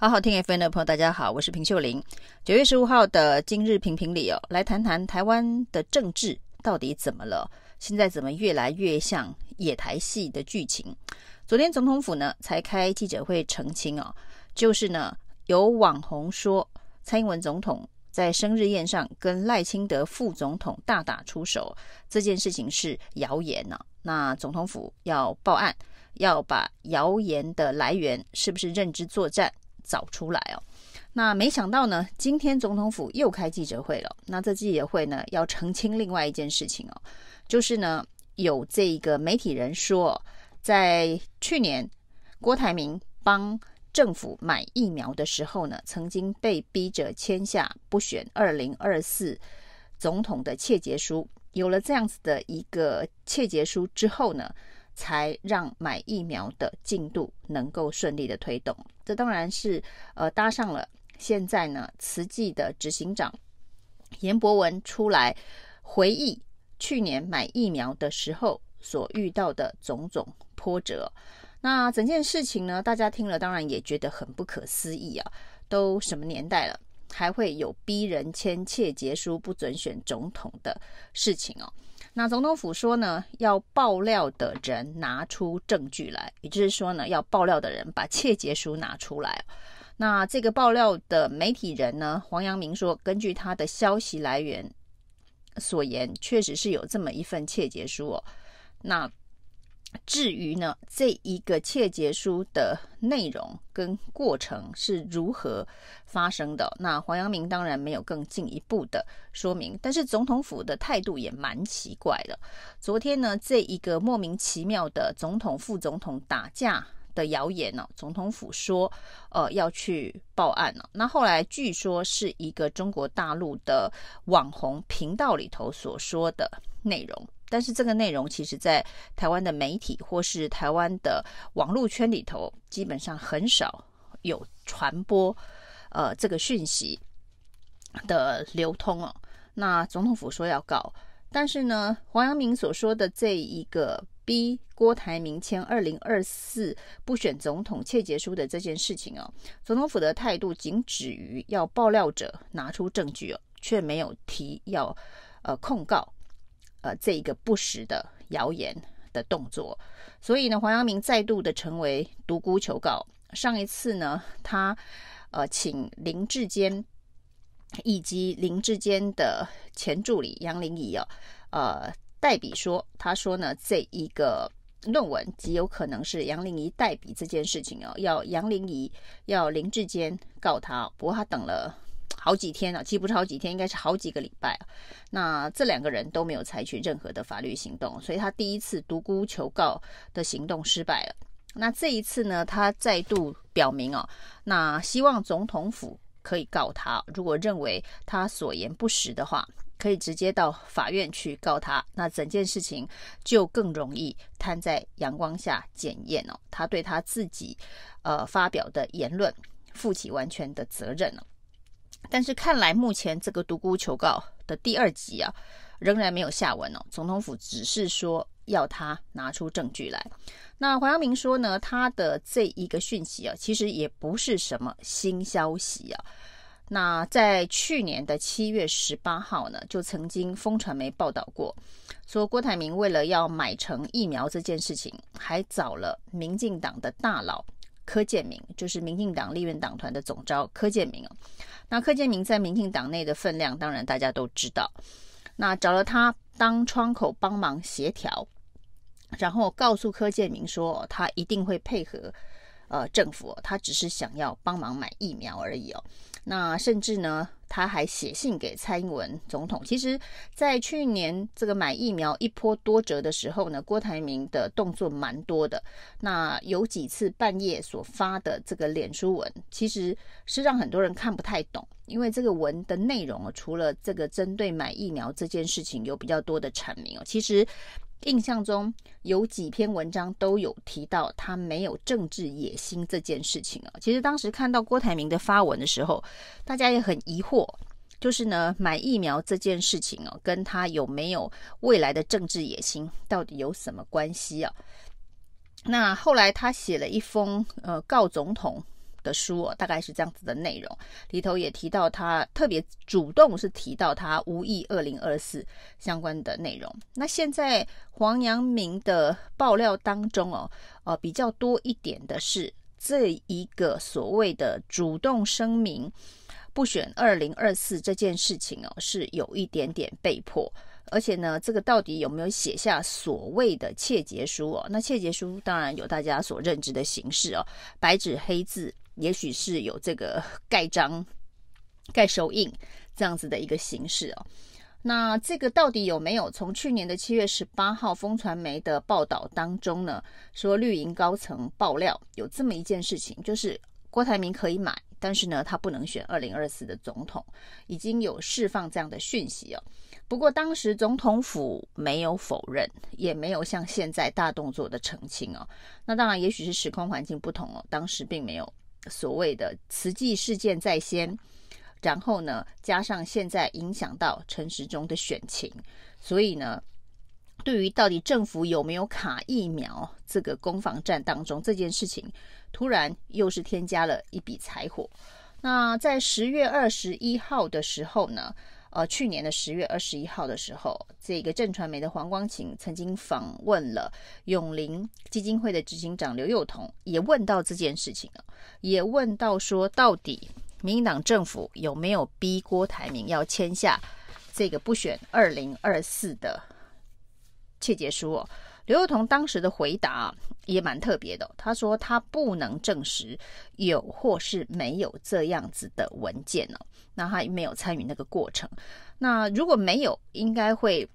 好好听 FM 的朋友，大家好，我是平秀玲。九月十五号的今日评评理哦，来谈谈台湾的政治到底怎么了？现在怎么越来越像野台戏的剧情？昨天总统府呢才开记者会澄清哦，就是呢有网红说蔡英文总统在生日宴上跟赖清德副总统大打出手，这件事情是谣言呢、那总统府要报案，要把谣言的来源是不是认知作战？找出来哦，那没想到呢，今天总统府又开记者会了。那这记者会呢，要澄清另外一件事情哦，就是呢，有这个媒体人说，在去年郭台铭帮政府买疫苗的时候呢，曾经被逼着签下不选二零二四总统的切结书。有了这样子的一个切结书之后呢，才让买疫苗的进度能够顺利的推动，这当然是呃搭上了现在呢慈济的执行长颜博文出来回忆去年买疫苗的时候所遇到的种种波折。那整件事情呢，大家听了当然也觉得很不可思议啊，都什么年代了，还会有逼人签切结书不准选总统的事情哦。那总统府说呢，要爆料的人拿出证据来，也就是说呢，要爆料的人把窃结书拿出来。那这个爆料的媒体人呢，黄阳明说，根据他的消息来源所言，确实是有这么一份窃结书哦。那至于呢，这一个切结书的内容跟过程是如何发生的？那黄阳明当然没有更进一步的说明，但是总统府的态度也蛮奇怪的。昨天呢，这一个莫名其妙的总统副总统打架的谣言呢，总统府说，呃，要去报案了。那后来据说是一个中国大陆的网红频道里头所说的内容。但是这个内容其实，在台湾的媒体或是台湾的网络圈里头，基本上很少有传播，呃，这个讯息的流通哦。那总统府说要告，但是呢，黄阳明所说的这一个逼郭台铭签二零二四不选总统切结书的这件事情哦，总统府的态度仅止于要爆料者拿出证据哦，却没有提要呃控告。呃，这一个不实的谣言的动作，所以呢，黄阳明再度的成为独孤求告。上一次呢，他呃请林志坚以及林志坚的前助理杨玲仪哦，呃代笔说，他说呢，这一个论文极有可能是杨玲仪代笔这件事情哦，要杨玲仪要林志坚告他，不过他等了。好几天了，其实不是好几天，应该是好几个礼拜。那这两个人都没有采取任何的法律行动，所以他第一次独孤求告的行动失败了。那这一次呢，他再度表明哦，那希望总统府可以告他，如果认为他所言不实的话，可以直接到法院去告他。那整件事情就更容易摊在阳光下检验哦，他对他自己呃发表的言论负起完全的责任了。但是看来目前这个独孤求告的第二集啊，仍然没有下文哦。总统府只是说要他拿出证据来。那黄阳明说呢，他的这一个讯息啊，其实也不是什么新消息啊。那在去年的七月十八号呢，就曾经风传媒报道过，说郭台铭为了要买成疫苗这件事情，还找了民进党的大佬。柯建明就是民进党立院党团的总召柯建明，那柯建明在民进党内的分量，当然大家都知道。那找了他当窗口帮忙协调，然后告诉柯建明说，他一定会配合呃政府，他只是想要帮忙买疫苗而已哦。那甚至呢，他还写信给蔡英文总统。其实，在去年这个买疫苗一波多折的时候呢，郭台铭的动作蛮多的。那有几次半夜所发的这个脸书文，其实是让很多人看不太懂，因为这个文的内容啊，除了这个针对买疫苗这件事情有比较多的阐明哦，其实。印象中有几篇文章都有提到他没有政治野心这件事情啊。其实当时看到郭台铭的发文的时候，大家也很疑惑，就是呢，买疫苗这件事情哦，跟他有没有未来的政治野心到底有什么关系啊？那后来他写了一封呃告总统的书哦，大概是这样子的内容，里头也提到他特别主动是提到他无意二零二四相关的内容。那现在黄阳明的爆料当中哦，呃，比较多一点的是这一个所谓的主动声明不选二零二四这件事情哦，是有一点点被迫。而且呢，这个到底有没有写下所谓的切结书哦？那切结书当然有大家所认知的形式哦，白纸黑字，也许是有这个 盖章、盖手印这样子的一个形式哦。那这个到底有没有？从去年的七月十八号风传媒的报道当中呢，说绿营高层爆料有这么一件事情，就是郭台铭可以买，但是呢，他不能选二零二四的总统，已经有释放这样的讯息哦。不过当时总统府没有否认，也没有像现在大动作的澄清哦。那当然，也许是时空环境不同哦。当时并没有所谓的慈济事件在先，然后呢，加上现在影响到陈时中的选情，所以呢，对于到底政府有没有卡疫苗这个攻防战当中这件事情，突然又是添加了一笔柴火。那在十月二十一号的时候呢，呃，去年的十月二十一号的时候，这个正传媒的黄光琴曾经访问了永林基金会的执行长刘幼彤，也问到这件事情，也问到说，到底民进党政府有没有逼郭台铭要签下这个不选二零二四的切结书哦？刘宥彤当时的回答也蛮特别的，他说他不能证实有或是没有这样子的文件呢，那他没有参与那个过程。那如果没有，应该会，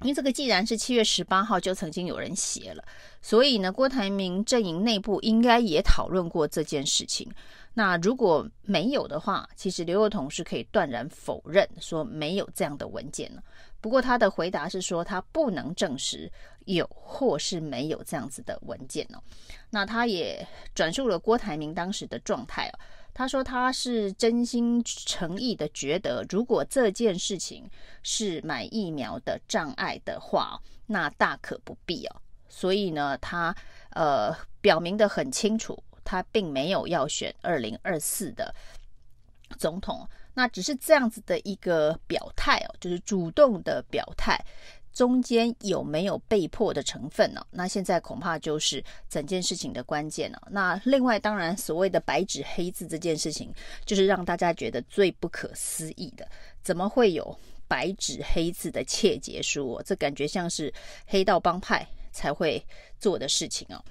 因为这个既然是七月十八号就曾经有人写了，所以呢，郭台铭阵营内部应该也讨论过这件事情。那如果没有的话，其实刘宥彤是可以断然否认说没有这样的文件了。不过他的回答是说他不能证实有或是没有这样子的文件哦。那他也转述了郭台铭当时的状态哦。他说他是真心诚意的觉得，如果这件事情是买疫苗的障碍的话，那大可不必哦。所以呢，他呃表明得很清楚，他并没有要选二零二四的总统。那只是这样子的一个表态哦，就是主动的表态，中间有没有被迫的成分呢？那现在恐怕就是整件事情的关键了。那另外，当然所谓的白纸黑字这件事情，就是让大家觉得最不可思议的，怎么会有白纸黑字的切结书？这感觉像是黑道帮派才会做的事情哦。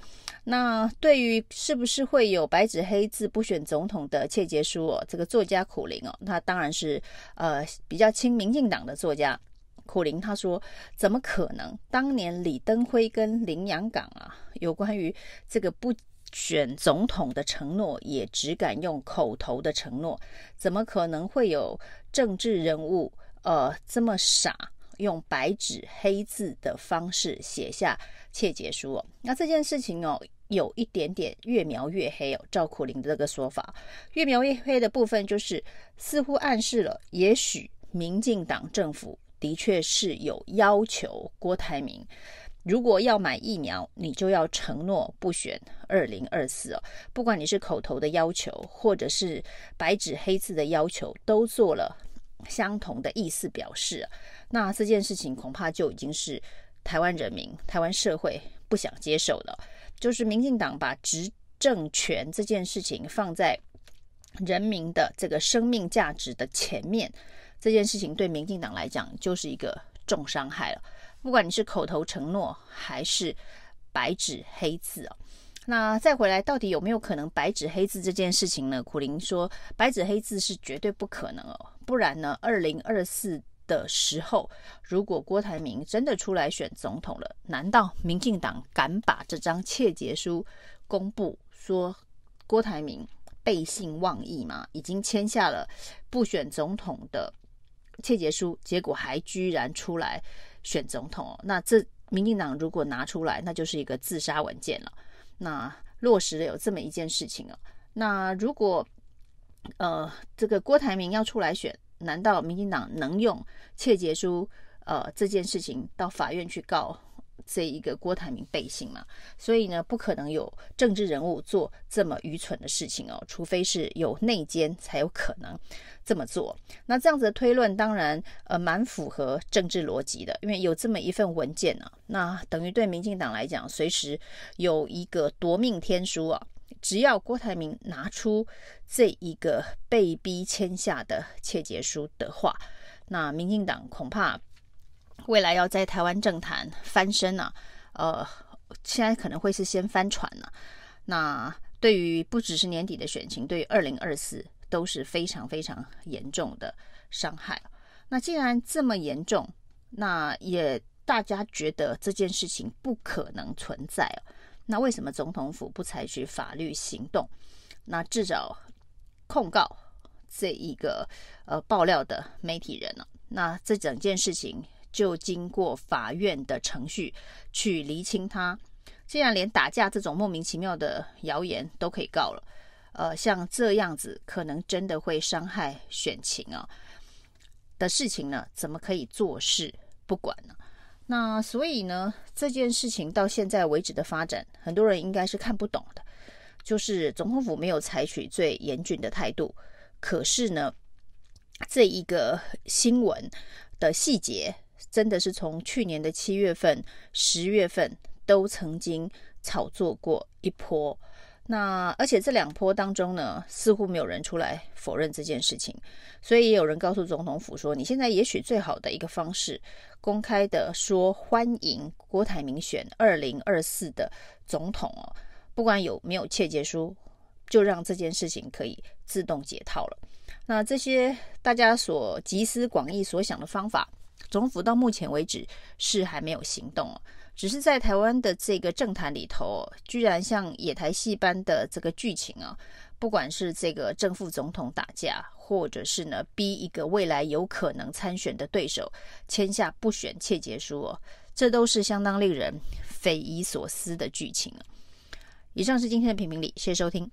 那对于是不是会有白纸黑字不选总统的切结书哦，这个作家苦苓哦，他当然是呃比较亲民进党的作家。苦苓他说：“怎么可能？当年李登辉跟林洋港啊，有关于这个不选总统的承诺，也只敢用口头的承诺，怎么可能会有政治人物呃这么傻？”用白纸黑字的方式写下切结书哦，那这件事情哦，有一点点越描越黑哦。赵苦林的这个说法，越描越黑的部分就是似乎暗示了，也许民进党政府的确是有要求郭台铭，如果要买疫苗，你就要承诺不选二零二四哦。不管你是口头的要求，或者是白纸黑字的要求，都做了相同的意思表示。那这件事情恐怕就已经是台湾人民、台湾社会不想接受了。就是民进党把执政权这件事情放在人民的这个生命价值的前面，这件事情对民进党来讲就是一个重伤害了。不管你是口头承诺还是白纸黑字哦，那再回来到底有没有可能白纸黑字这件事情呢？苦苓说，白纸黑字是绝对不可能哦，不然呢，二零二四。的时候，如果郭台铭真的出来选总统了，难道民进党敢把这张切结书公布，说郭台铭背信忘义吗？已经签下了不选总统的切结书，结果还居然出来选总统？那这民进党如果拿出来，那就是一个自杀文件了。那落实了有这么一件事情啊。那如果呃这个郭台铭要出来选？难道民进党能用窃结书呃这件事情到法院去告这一个郭台铭背信嘛，所以呢，不可能有政治人物做这么愚蠢的事情哦，除非是有内奸才有可能这么做。那这样子的推论当然呃蛮符合政治逻辑的，因为有这么一份文件呢、啊，那等于对民进党来讲，随时有一个夺命天书啊，只要郭台铭拿出这一个被逼签下的切结书的话，那民进党恐怕。未来要在台湾政坛翻身呢、啊，呃，现在可能会是先翻船了、啊。那对于不只是年底的选情，对于二零二四都是非常非常严重的伤害。那既然这么严重，那也大家觉得这件事情不可能存在。那为什么总统府不采取法律行动？那至少控告这一个呃爆料的媒体人呢、啊？那这整件事情。就经过法院的程序去厘清他。既然连打架这种莫名其妙的谣言都可以告了，呃，像这样子可能真的会伤害选情啊的事情呢，怎么可以坐视不管呢？那所以呢，这件事情到现在为止的发展，很多人应该是看不懂的，就是总统府没有采取最严峻的态度，可是呢，这一个新闻的细节。真的是从去年的七月份、十月份都曾经炒作过一波，那而且这两波当中呢，似乎没有人出来否认这件事情，所以也有人告诉总统府说，你现在也许最好的一个方式，公开的说欢迎郭台铭选二零二四的总统哦，不管有没有切结书，就让这件事情可以自动解套了。那这些大家所集思广益所想的方法。总统府到目前为止是还没有行动，只是在台湾的这个政坛里头，居然像野台戏般的这个剧情啊，不管是这个正副总统打架，或者是呢逼一个未来有可能参选的对手签下不选切结书哦，这都是相当令人匪夷所思的剧情。以上是今天的评评理，谢谢收听。